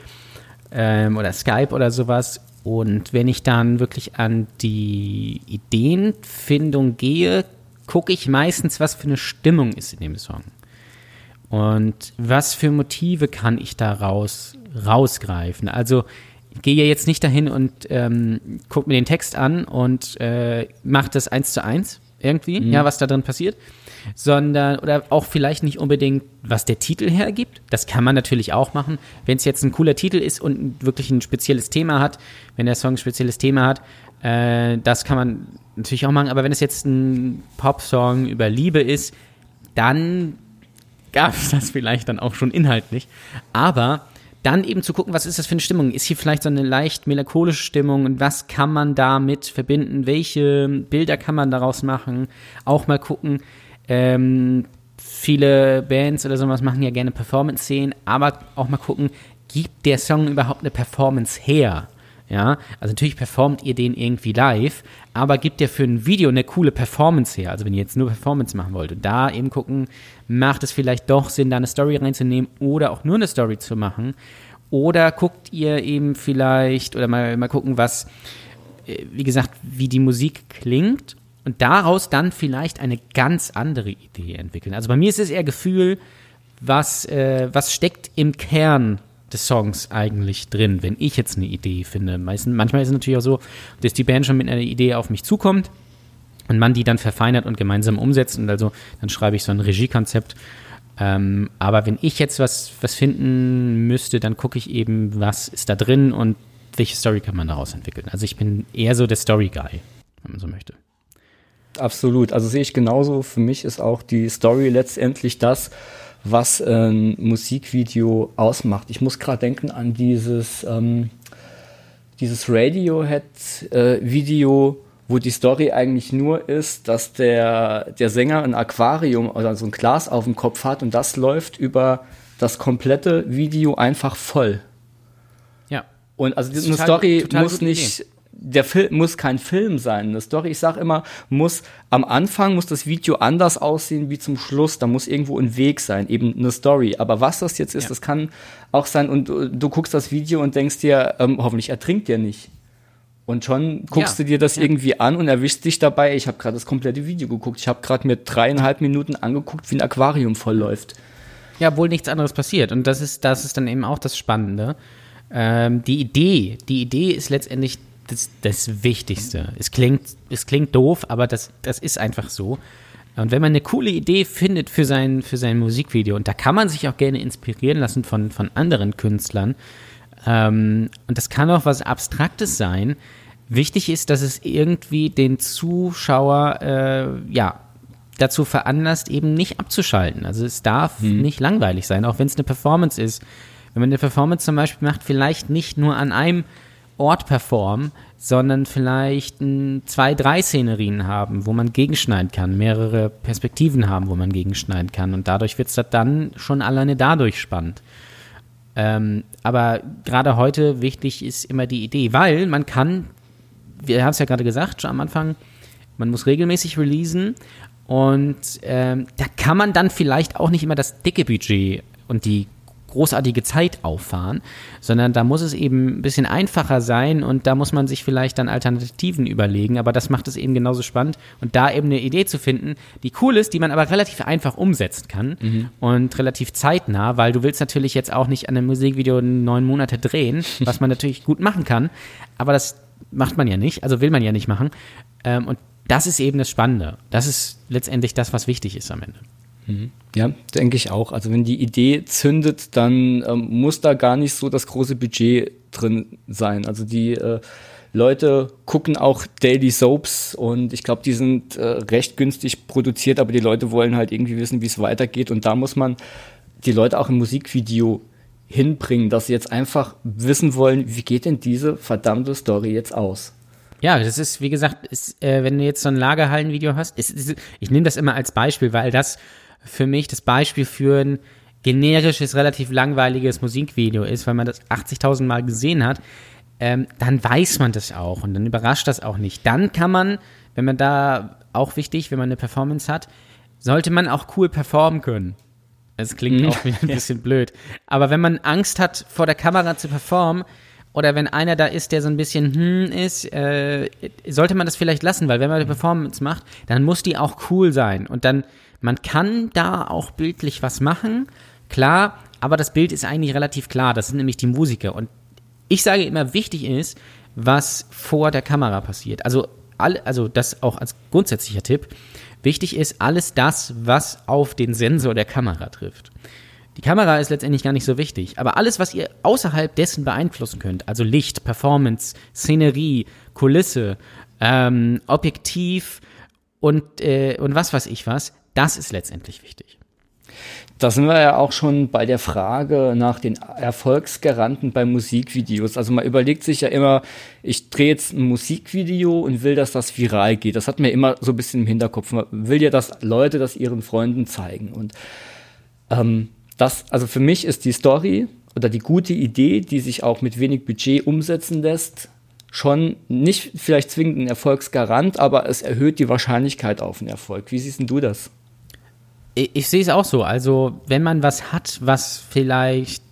ähm, oder Skype oder sowas. Und wenn ich dann wirklich an die Ideenfindung gehe, gucke ich meistens, was für eine Stimmung ist in dem Song. Und was für Motive kann ich da raus, rausgreifen? Also ich gehe jetzt nicht dahin und ähm, gucke mir den Text an und äh, mache das eins zu eins irgendwie, ja, was da drin passiert, sondern oder auch vielleicht nicht unbedingt, was der Titel hergibt. Das kann man natürlich auch machen. Wenn es jetzt ein cooler Titel ist und wirklich ein spezielles Thema hat, wenn der Song ein spezielles Thema hat, äh, das kann man natürlich auch machen. Aber wenn es jetzt ein Popsong über Liebe ist, dann gab es das vielleicht dann auch schon inhaltlich. Aber dann eben zu gucken, was ist das für eine Stimmung? Ist hier vielleicht so eine leicht melancholische Stimmung und was kann man damit verbinden? Welche Bilder kann man daraus machen? Auch mal gucken, ähm, viele Bands oder sowas machen ja gerne Performance-Szenen, aber auch mal gucken, gibt der Song überhaupt eine Performance her? Ja, also natürlich performt ihr den irgendwie live, aber gibt der für ein Video eine coole Performance her? Also wenn ihr jetzt nur Performance machen wollt und da eben gucken, macht es vielleicht doch Sinn, da eine Story reinzunehmen oder auch nur eine Story zu machen? Oder guckt ihr eben vielleicht oder mal, mal gucken, was, äh, wie gesagt, wie die Musik klingt und daraus dann vielleicht eine ganz andere Idee entwickeln. Also bei mir ist es eher Gefühl, was, äh, was steckt im Kern des Songs eigentlich drin, wenn ich jetzt eine Idee finde. Meistens, manchmal ist es natürlich auch so, dass die Band schon mit einer Idee auf mich zukommt und man die dann verfeinert und gemeinsam umsetzt und also dann schreibe ich so ein Regiekonzept. Ähm, aber wenn ich jetzt was, was finden müsste, dann gucke ich eben, was ist da drin und welche Story kann man daraus entwickeln. Also ich bin eher so der Story-Guy, wenn man so möchte. Absolut. Also sehe ich genauso. Für mich ist auch die Story letztendlich das, was ein Musikvideo ausmacht. Ich muss gerade denken an dieses, ähm, dieses Radiohead-Video, wo die Story eigentlich nur ist, dass der, der Sänger ein Aquarium oder so ein Glas auf dem Kopf hat und das läuft über das komplette Video einfach voll. Ja. Und also total- Story total muss nicht der Film muss kein Film sein. Eine Story, ich sag immer, muss am Anfang muss das Video anders aussehen wie zum Schluss. Da muss irgendwo ein Weg sein, eben eine Story. Aber was das jetzt ist, ja. das kann auch sein. Und du, du, guckst das Video und denkst dir, ähm, hoffentlich ertrinkt der nicht. Und schon guckst ja. du dir das ja. irgendwie an und erwischst dich dabei. Ich habe gerade das komplette Video geguckt. Ich habe gerade mir dreieinhalb Minuten angeguckt, wie ein Aquarium vollläuft. Ja, wohl nichts anderes passiert. Und das ist, das ist dann eben auch das Spannende. Ähm, die Idee, die Idee ist letztendlich das, das Wichtigste. Es klingt, es klingt doof, aber das, das ist einfach so. Und wenn man eine coole Idee findet für sein, für sein Musikvideo, und da kann man sich auch gerne inspirieren lassen von, von anderen Künstlern, ähm, und das kann auch was Abstraktes sein, wichtig ist, dass es irgendwie den Zuschauer, äh, ja, dazu veranlasst, eben nicht abzuschalten. Also es darf hm. nicht langweilig sein, auch wenn es eine Performance ist. Wenn man eine Performance zum Beispiel macht, vielleicht nicht nur an einem Ort performen, sondern vielleicht ein, zwei, drei Szenerien haben, wo man gegenschneiden kann, mehrere Perspektiven haben, wo man gegenschneiden kann. Und dadurch wird es dann schon alleine dadurch spannend. Ähm, aber gerade heute wichtig ist immer die Idee, weil man kann, wir haben es ja gerade gesagt, schon am Anfang, man muss regelmäßig releasen und ähm, da kann man dann vielleicht auch nicht immer das dicke Budget und die großartige Zeit auffahren, sondern da muss es eben ein bisschen einfacher sein und da muss man sich vielleicht dann Alternativen überlegen, aber das macht es eben genauso spannend und da eben eine Idee zu finden, die cool ist, die man aber relativ einfach umsetzen kann mhm. und relativ zeitnah, weil du willst natürlich jetzt auch nicht an einem Musikvideo neun Monate drehen, was man natürlich gut machen kann, aber das macht man ja nicht, also will man ja nicht machen ähm, und das ist eben das Spannende. Das ist letztendlich das, was wichtig ist am Ende. Ja, denke ich auch. Also wenn die Idee zündet, dann ähm, muss da gar nicht so das große Budget drin sein. Also die äh, Leute gucken auch Daily Soaps und ich glaube, die sind äh, recht günstig produziert, aber die Leute wollen halt irgendwie wissen, wie es weitergeht. Und da muss man die Leute auch im Musikvideo hinbringen, dass sie jetzt einfach wissen wollen, wie geht denn diese verdammte Story jetzt aus. Ja, das ist, wie gesagt, ist, äh, wenn du jetzt so ein Lagerhallenvideo hast, ist, ist, ich nehme das immer als Beispiel, weil das für mich das Beispiel für ein generisches, relativ langweiliges Musikvideo ist, weil man das 80.000 Mal gesehen hat, ähm, dann weiß man das auch und dann überrascht das auch nicht. Dann kann man, wenn man da auch wichtig, wenn man eine Performance hat, sollte man auch cool performen können. Das klingt mhm. auch wieder ein bisschen blöd. Aber wenn man Angst hat, vor der Kamera zu performen, oder wenn einer da ist, der so ein bisschen hm ist, äh, sollte man das vielleicht lassen, weil wenn man eine Performance macht, dann muss die auch cool sein. Und dann, man kann da auch bildlich was machen, klar, aber das Bild ist eigentlich relativ klar. Das sind nämlich die Musiker. Und ich sage immer, wichtig ist, was vor der Kamera passiert. Also, also das auch als grundsätzlicher Tipp. Wichtig ist alles das, was auf den Sensor der Kamera trifft. Die Kamera ist letztendlich gar nicht so wichtig, aber alles, was ihr außerhalb dessen beeinflussen könnt, also Licht, Performance, Szenerie, Kulisse, ähm, Objektiv und, äh, und was weiß ich was, das ist letztendlich wichtig. Da sind wir ja auch schon bei der Frage nach den Erfolgsgaranten bei Musikvideos. Also man überlegt sich ja immer, ich drehe jetzt ein Musikvideo und will, dass das viral geht. Das hat mir immer so ein bisschen im Hinterkopf. Man will ja, dass Leute das ihren Freunden zeigen. Und ähm, das, also für mich ist die Story oder die gute Idee, die sich auch mit wenig Budget umsetzen lässt, schon nicht vielleicht zwingend ein Erfolgsgarant, aber es erhöht die Wahrscheinlichkeit auf einen Erfolg. Wie siehst du das? Ich, ich sehe es auch so. Also, wenn man was hat, was vielleicht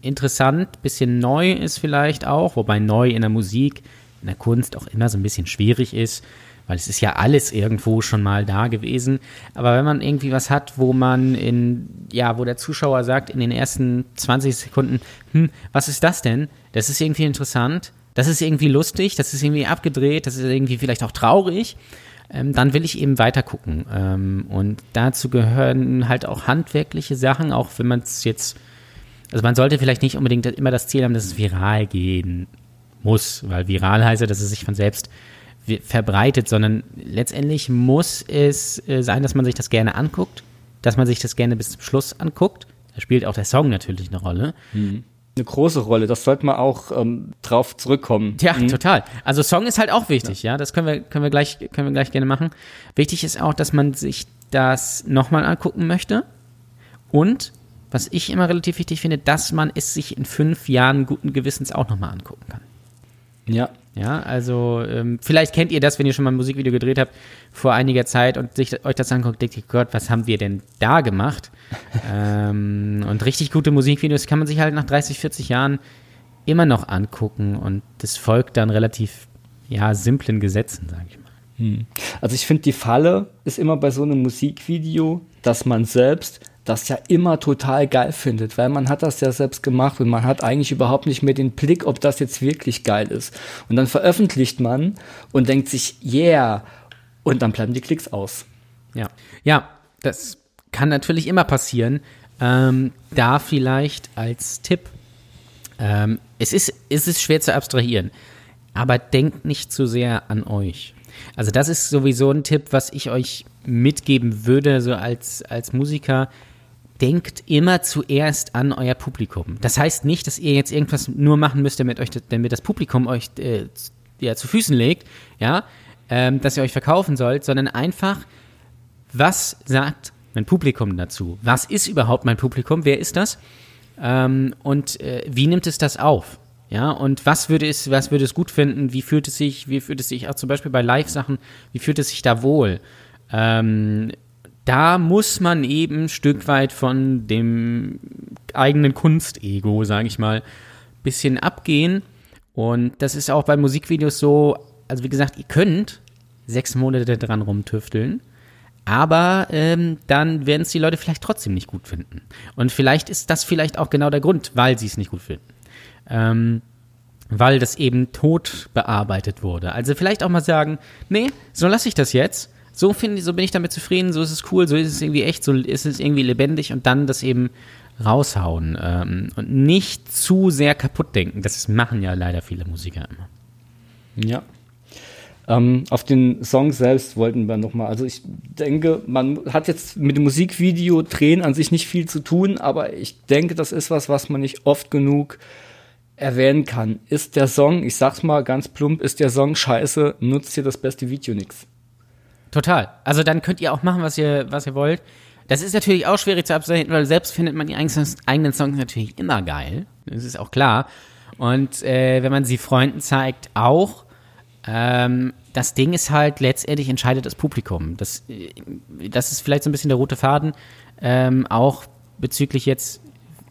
interessant, bisschen neu ist vielleicht auch, wobei neu in der Musik, in der Kunst auch immer so ein bisschen schwierig ist, weil es ist ja alles irgendwo schon mal da gewesen. Aber wenn man irgendwie was hat, wo man in, ja, wo der Zuschauer sagt in den ersten 20 Sekunden, hm, was ist das denn? Das ist irgendwie interessant, das ist irgendwie lustig, das ist irgendwie abgedreht, das ist irgendwie vielleicht auch traurig. Ähm, dann will ich eben weiter gucken. Ähm, und dazu gehören halt auch handwerkliche Sachen, auch wenn man es jetzt, also man sollte vielleicht nicht unbedingt immer das Ziel haben, dass es viral gehen muss, weil viral heißt ja, dass es sich von selbst verbreitet, sondern letztendlich muss es äh, sein, dass man sich das gerne anguckt, dass man sich das gerne bis zum Schluss anguckt. Da spielt auch der Song natürlich eine Rolle. Mhm. Eine große Rolle, das sollte man auch ähm, drauf zurückkommen. Ja, mhm. total. Also Song ist halt auch wichtig, ja. ja. Das können wir, können wir gleich, können wir gleich gerne machen. Wichtig ist auch, dass man sich das nochmal angucken möchte. Und was ich immer relativ wichtig finde, dass man es sich in fünf Jahren guten Gewissens auch nochmal angucken kann. Ja, Ja, also ähm, vielleicht kennt ihr das, wenn ihr schon mal ein Musikvideo gedreht habt vor einiger Zeit und sich euch das anguckt, denkt ihr, Gott, was haben wir denn da gemacht? ähm, und richtig gute Musikvideos kann man sich halt nach 30, 40 Jahren immer noch angucken und das folgt dann relativ ja, simplen Gesetzen, sage ich mal. Hm. Also ich finde, die Falle ist immer bei so einem Musikvideo, dass man selbst das ja immer total geil findet, weil man hat das ja selbst gemacht und man hat eigentlich überhaupt nicht mehr den Blick, ob das jetzt wirklich geil ist. Und dann veröffentlicht man und denkt sich, yeah, und dann bleiben die Klicks aus. Ja, ja, das kann natürlich immer passieren. Ähm, da vielleicht als Tipp, ähm, es, ist, es ist schwer zu abstrahieren, aber denkt nicht zu sehr an euch. Also das ist sowieso ein Tipp, was ich euch mitgeben würde, so als, als Musiker denkt immer zuerst an euer Publikum. Das heißt nicht, dass ihr jetzt irgendwas nur machen müsst, damit euch, damit das Publikum euch äh, ja, zu Füßen legt, ja, ähm, dass ihr euch verkaufen sollt, sondern einfach, was sagt mein Publikum dazu? Was ist überhaupt mein Publikum? Wer ist das? Ähm, und äh, wie nimmt es das auf? Ja, und was würde es, was würde es gut finden? Wie fühlt es sich, wie fühlt es sich auch zum Beispiel bei Live-Sachen, wie fühlt es sich da wohl? Ähm, da muss man eben ein Stück weit von dem eigenen Kunstego, sage ich mal, bisschen abgehen. Und das ist auch bei Musikvideos so, also wie gesagt, ihr könnt sechs Monate dran rumtüfteln, aber ähm, dann werden es die Leute vielleicht trotzdem nicht gut finden. Und vielleicht ist das vielleicht auch genau der Grund, weil sie es nicht gut finden. Ähm, weil das eben tot bearbeitet wurde. Also vielleicht auch mal sagen, nee, so lasse ich das jetzt so finde so bin ich damit zufrieden, so ist es cool, so ist es irgendwie echt, so ist es irgendwie lebendig und dann das eben raushauen ähm, und nicht zu sehr kaputt denken. Das machen ja leider viele Musiker immer. Ja. Ähm, auf den Song selbst wollten wir nochmal, also ich denke, man hat jetzt mit dem Musikvideo drehen an sich nicht viel zu tun, aber ich denke, das ist was, was man nicht oft genug erwähnen kann. Ist der Song, ich sag's mal ganz plump, ist der Song scheiße, nutzt hier das beste Video nix. Total. Also dann könnt ihr auch machen, was ihr, was ihr wollt. Das ist natürlich auch schwierig zu abstrahieren, weil selbst findet man die eigenen Songs natürlich immer geil. Das ist auch klar. Und äh, wenn man sie Freunden zeigt, auch. Ähm, das Ding ist halt, letztendlich entscheidet das Publikum. Das, äh, das ist vielleicht so ein bisschen der rote Faden. Ähm, auch bezüglich jetzt,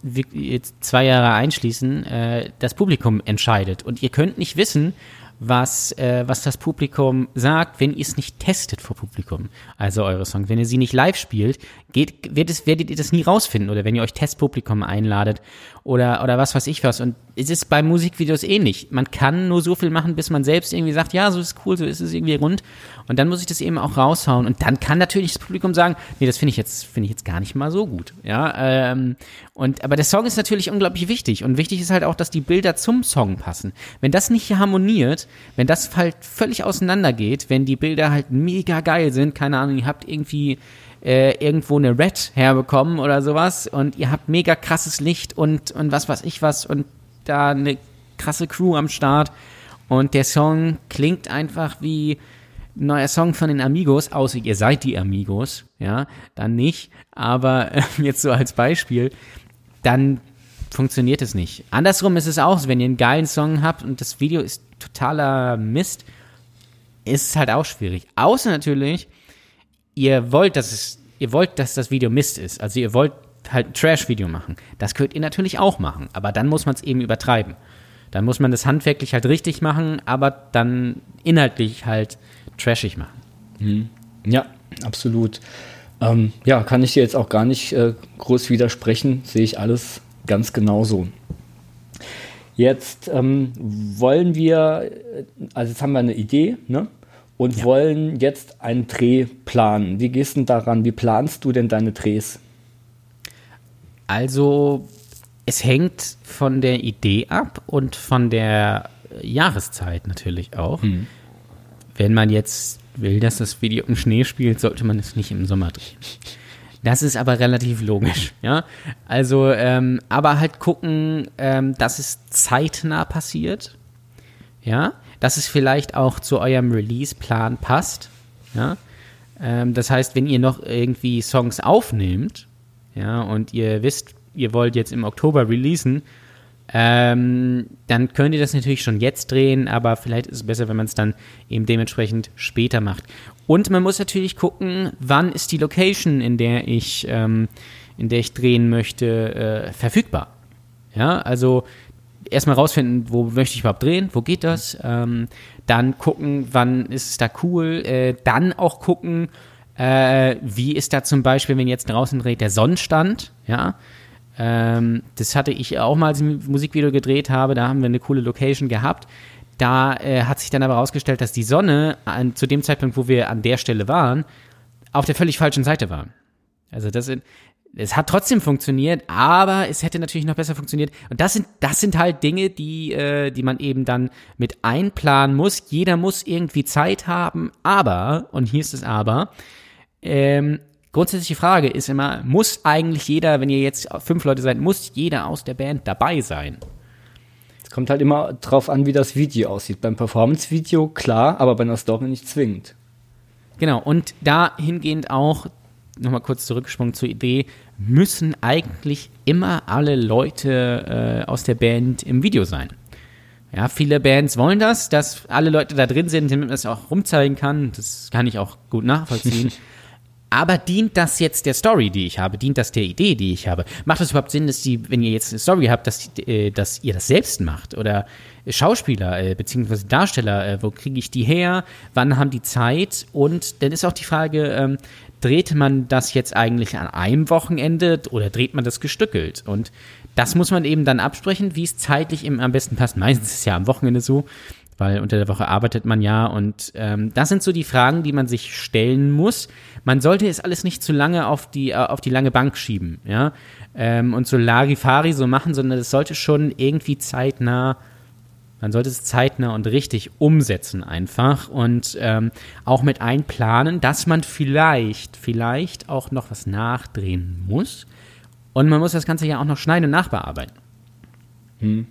jetzt zwei Jahre einschließen, äh, das Publikum entscheidet. Und ihr könnt nicht wissen, was, äh, was das Publikum sagt, wenn ihr es nicht testet vor Publikum. Also eure Songs. Wenn ihr sie nicht live spielt, geht, wird es, werdet ihr das nie rausfinden. Oder wenn ihr euch Testpublikum einladet oder, oder was weiß ich was. Und es ist bei Musikvideos ähnlich. Man kann nur so viel machen, bis man selbst irgendwie sagt, ja, so ist cool, so ist es irgendwie rund. Und dann muss ich das eben auch raushauen. Und dann kann natürlich das Publikum sagen, nee, das finde ich jetzt, finde ich jetzt gar nicht mal so gut. Ja, ähm, und, aber der Song ist natürlich unglaublich wichtig. Und wichtig ist halt auch, dass die Bilder zum Song passen. Wenn das nicht harmoniert, wenn das halt völlig auseinandergeht, wenn die Bilder halt mega geil sind, keine Ahnung, ihr habt irgendwie äh, irgendwo eine Red herbekommen oder sowas und ihr habt mega krasses Licht und, und was weiß ich was und da eine krasse Crew am Start und der Song klingt einfach wie ein neuer Song von den Amigos, außer ihr seid die Amigos, ja, dann nicht, aber jetzt so als Beispiel, dann funktioniert es nicht. Andersrum ist es auch wenn ihr einen geilen Song habt und das Video ist totaler Mist, ist es halt auch schwierig. Außer natürlich, ihr wollt, dass es, ihr wollt, dass das Video Mist ist. Also ihr wollt halt ein Trash-Video machen. Das könnt ihr natürlich auch machen, aber dann muss man es eben übertreiben. Dann muss man das handwerklich halt richtig machen, aber dann inhaltlich halt trashig machen. Mhm. Ja, absolut. Ähm, ja, kann ich dir jetzt auch gar nicht äh, groß widersprechen, sehe ich alles ganz genauso. Jetzt ähm, wollen wir, äh, also jetzt haben wir eine Idee, ne? Und ja. wollen jetzt einen Dreh planen. Wie gehst du daran? Wie planst du denn deine Drehs? Also, es hängt von der Idee ab und von der Jahreszeit natürlich auch. Hm. Wenn man jetzt will, dass das Video im Schnee spielt, sollte man es nicht im Sommer drehen. Das ist aber relativ logisch, ja. Also, ähm, aber halt gucken, ähm, dass es zeitnah passiert, ja. Dass es vielleicht auch zu eurem Release-Plan passt, ja. Ähm, das heißt, wenn ihr noch irgendwie Songs aufnehmt, ja, und ihr wisst, ihr wollt jetzt im Oktober releasen, ähm, dann könnt ihr das natürlich schon jetzt drehen, aber vielleicht ist es besser, wenn man es dann eben dementsprechend später macht. Und man muss natürlich gucken, wann ist die Location, in der ich, ähm, in der ich drehen möchte, äh, verfügbar. Ja, also erstmal rausfinden, wo möchte ich überhaupt drehen, wo geht das, ähm, dann gucken, wann ist es da cool, äh, dann auch gucken, äh, wie ist da zum Beispiel, wenn jetzt draußen dreht, der Sonnenstand, ja, ähm, das hatte ich auch mal, als ich ein Musikvideo gedreht habe, da haben wir eine coole Location gehabt. Da äh, hat sich dann aber herausgestellt, dass die Sonne an, zu dem Zeitpunkt, wo wir an der Stelle waren, auf der völlig falschen Seite war. Also das, es hat trotzdem funktioniert, aber es hätte natürlich noch besser funktioniert. Und das sind, das sind halt Dinge, die, äh, die man eben dann mit einplanen muss. Jeder muss irgendwie Zeit haben, aber, und hier ist es aber, ähm, grundsätzliche Frage ist immer, muss eigentlich jeder, wenn ihr jetzt fünf Leute seid, muss jeder aus der Band dabei sein? Es kommt halt immer drauf an, wie das Video aussieht. Beim Performance-Video klar, aber bei einer Story nicht zwingend. Genau, und dahingehend auch, nochmal kurz zurückgesprungen zur Idee, müssen eigentlich immer alle Leute äh, aus der Band im Video sein. Ja, viele Bands wollen das, dass alle Leute da drin sind, damit man es auch rumzeigen kann. Das kann ich auch gut nachvollziehen. Aber dient das jetzt der Story, die ich habe? Dient das der Idee, die ich habe? Macht es überhaupt Sinn, dass die, wenn ihr jetzt eine Story habt, dass, äh, dass ihr das selbst macht? Oder Schauspieler äh, bzw. Darsteller, äh, wo kriege ich die her? Wann haben die Zeit? Und dann ist auch die Frage, ähm, dreht man das jetzt eigentlich an einem Wochenende oder dreht man das gestückelt? Und das muss man eben dann absprechen, wie es zeitlich eben am besten passt. Meistens ist es ja am Wochenende so weil unter der Woche arbeitet man ja und ähm, das sind so die Fragen, die man sich stellen muss. Man sollte es alles nicht zu lange auf die äh, auf die lange Bank schieben, ja, ähm, und so Larifari so machen, sondern es sollte schon irgendwie zeitnah man sollte es zeitnah und richtig umsetzen einfach und ähm, auch mit einplanen, dass man vielleicht, vielleicht auch noch was nachdrehen muss. Und man muss das Ganze ja auch noch schneiden und nachbearbeiten. Hm.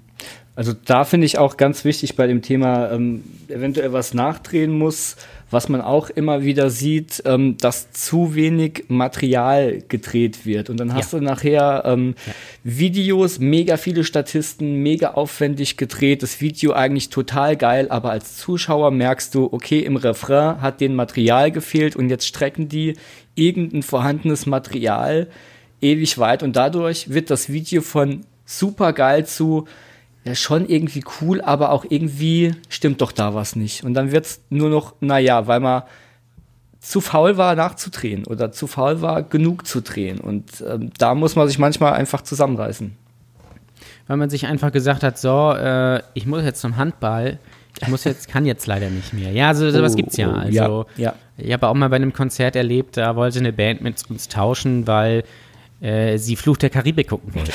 Also da finde ich auch ganz wichtig bei dem Thema, ähm, eventuell was nachdrehen muss, was man auch immer wieder sieht, ähm, dass zu wenig Material gedreht wird. Und dann hast ja. du nachher ähm, ja. Videos, mega viele Statisten, mega aufwendig gedreht, das Video eigentlich total geil, aber als Zuschauer merkst du, okay, im Refrain hat den Material gefehlt und jetzt strecken die irgendein vorhandenes Material ewig weit und dadurch wird das Video von super geil zu ja schon irgendwie cool, aber auch irgendwie stimmt doch da was nicht. Und dann wird's nur noch, naja, weil man zu faul war, nachzudrehen oder zu faul war, genug zu drehen. Und ähm, da muss man sich manchmal einfach zusammenreißen. Weil man sich einfach gesagt hat, so, äh, ich muss jetzt zum Handball, ich muss jetzt, kann jetzt leider nicht mehr. Ja, so, sowas oh, gibt's ja. Also, ja, ja. ich habe auch mal bei einem Konzert erlebt, da wollte eine Band mit uns tauschen, weil äh, sie Fluch der Karibik gucken wollten.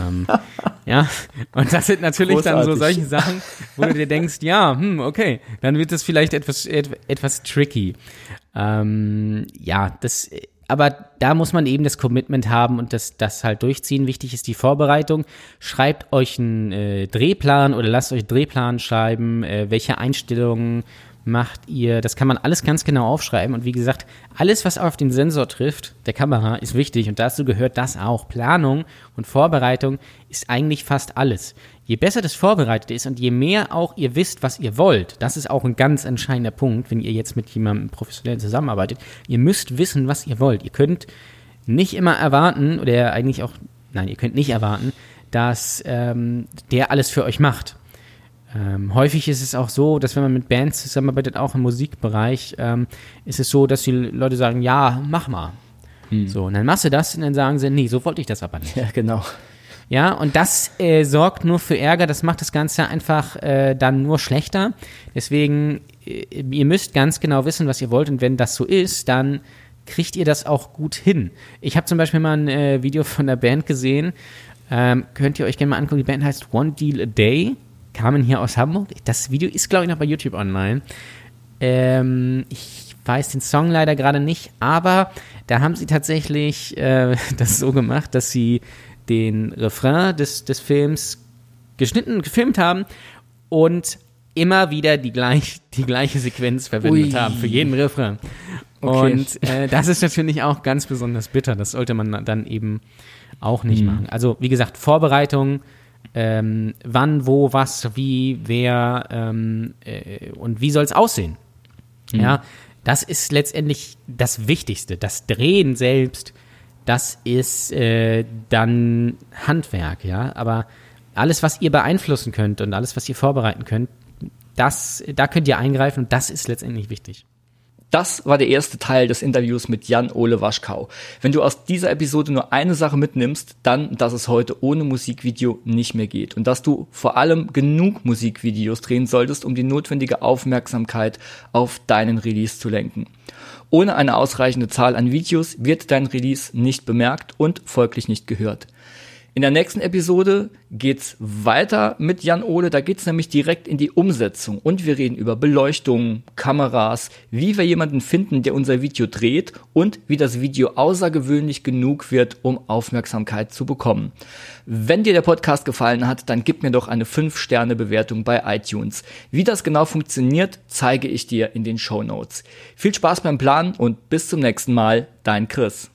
ähm, ja, und das sind natürlich Großartig. dann so solche Sachen, wo du dir denkst, ja, hm, okay, dann wird das vielleicht etwas, etwas tricky. Ähm, ja, das, aber da muss man eben das Commitment haben und das, das halt durchziehen. Wichtig ist die Vorbereitung. Schreibt euch einen äh, Drehplan oder lasst euch einen Drehplan schreiben, äh, welche Einstellungen macht ihr, das kann man alles ganz genau aufschreiben und wie gesagt, alles, was auf den Sensor trifft, der Kamera, ist wichtig und dazu gehört das auch. Planung und Vorbereitung ist eigentlich fast alles. Je besser das vorbereitet ist und je mehr auch ihr wisst, was ihr wollt, das ist auch ein ganz entscheidender Punkt, wenn ihr jetzt mit jemandem professionell zusammenarbeitet. Ihr müsst wissen, was ihr wollt. Ihr könnt nicht immer erwarten, oder eigentlich auch, nein, ihr könnt nicht erwarten, dass ähm, der alles für euch macht. Ähm, häufig ist es auch so, dass wenn man mit Bands zusammenarbeitet, auch im Musikbereich, ähm, ist es so, dass die Leute sagen, ja, mach mal. Hm. So, und dann machst du das und dann sagen sie, nee, so wollte ich das aber nicht. Ja, genau. Ja, und das äh, sorgt nur für Ärger, das macht das Ganze einfach äh, dann nur schlechter. Deswegen, äh, ihr müsst ganz genau wissen, was ihr wollt und wenn das so ist, dann kriegt ihr das auch gut hin. Ich habe zum Beispiel mal ein äh, Video von der Band gesehen, ähm, könnt ihr euch gerne mal angucken, die Band heißt One Deal a Day kamen hier aus Hamburg. Das Video ist, glaube ich, noch bei YouTube online. Ähm, ich weiß den Song leider gerade nicht, aber da haben sie tatsächlich äh, das so gemacht, dass sie den Refrain des, des Films geschnitten, gefilmt haben und immer wieder die, gleich, die gleiche Sequenz verwendet Ui. haben für jeden Refrain. Okay. Und äh, das ist natürlich auch ganz besonders bitter. Das sollte man dann eben auch nicht mhm. machen. Also wie gesagt, Vorbereitung ähm, wann, wo, was, wie, wer ähm, äh, und wie soll es aussehen. Mhm. Ja, das ist letztendlich das Wichtigste. Das Drehen selbst, das ist äh, dann Handwerk, ja. Aber alles, was ihr beeinflussen könnt und alles, was ihr vorbereiten könnt, das, da könnt ihr eingreifen und das ist letztendlich wichtig. Das war der erste Teil des Interviews mit Jan-Ole Waschkau. Wenn du aus dieser Episode nur eine Sache mitnimmst, dann, dass es heute ohne Musikvideo nicht mehr geht und dass du vor allem genug Musikvideos drehen solltest, um die notwendige Aufmerksamkeit auf deinen Release zu lenken. Ohne eine ausreichende Zahl an Videos wird dein Release nicht bemerkt und folglich nicht gehört. In der nächsten Episode geht's weiter mit Jan Ole. Da geht's nämlich direkt in die Umsetzung und wir reden über Beleuchtung, Kameras, wie wir jemanden finden, der unser Video dreht und wie das Video außergewöhnlich genug wird, um Aufmerksamkeit zu bekommen. Wenn dir der Podcast gefallen hat, dann gib mir doch eine 5-Sterne-Bewertung bei iTunes. Wie das genau funktioniert, zeige ich dir in den Show Notes. Viel Spaß beim Planen und bis zum nächsten Mal, dein Chris.